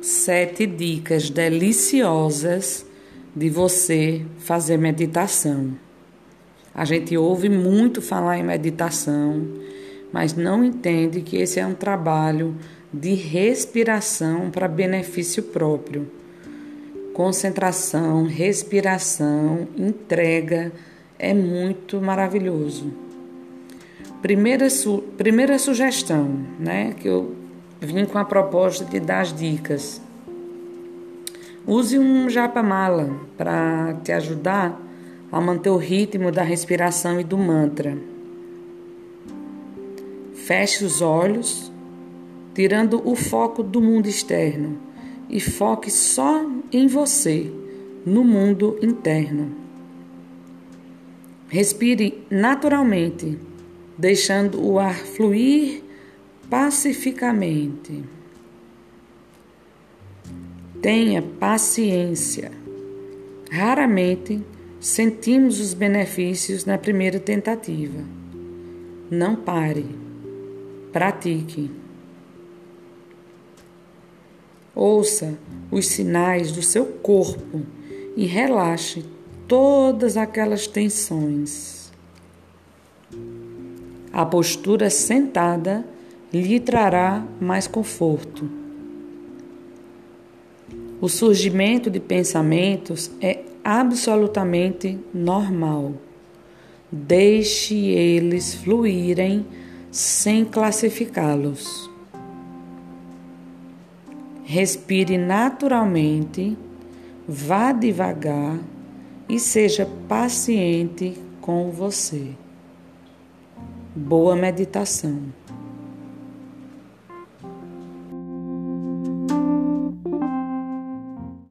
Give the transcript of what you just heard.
sete dicas deliciosas de você fazer meditação. A gente ouve muito falar em meditação, mas não entende que esse é um trabalho de respiração para benefício próprio. Concentração, respiração, entrega é muito maravilhoso. Primeira, su primeira sugestão, né, que eu vim com a proposta de dar as dicas. Use um japa-mala para te ajudar a manter o ritmo da respiração e do mantra. Feche os olhos, tirando o foco do mundo externo e foque só em você, no mundo interno. Respire naturalmente, deixando o ar fluir pacificamente. Tenha paciência. Raramente sentimos os benefícios na primeira tentativa. Não pare. Pratique. Ouça os sinais do seu corpo e relaxe todas aquelas tensões. A postura sentada lhe trará mais conforto. O surgimento de pensamentos é absolutamente normal. Deixe eles fluírem sem classificá-los. Respire naturalmente, vá devagar e seja paciente com você. Boa meditação.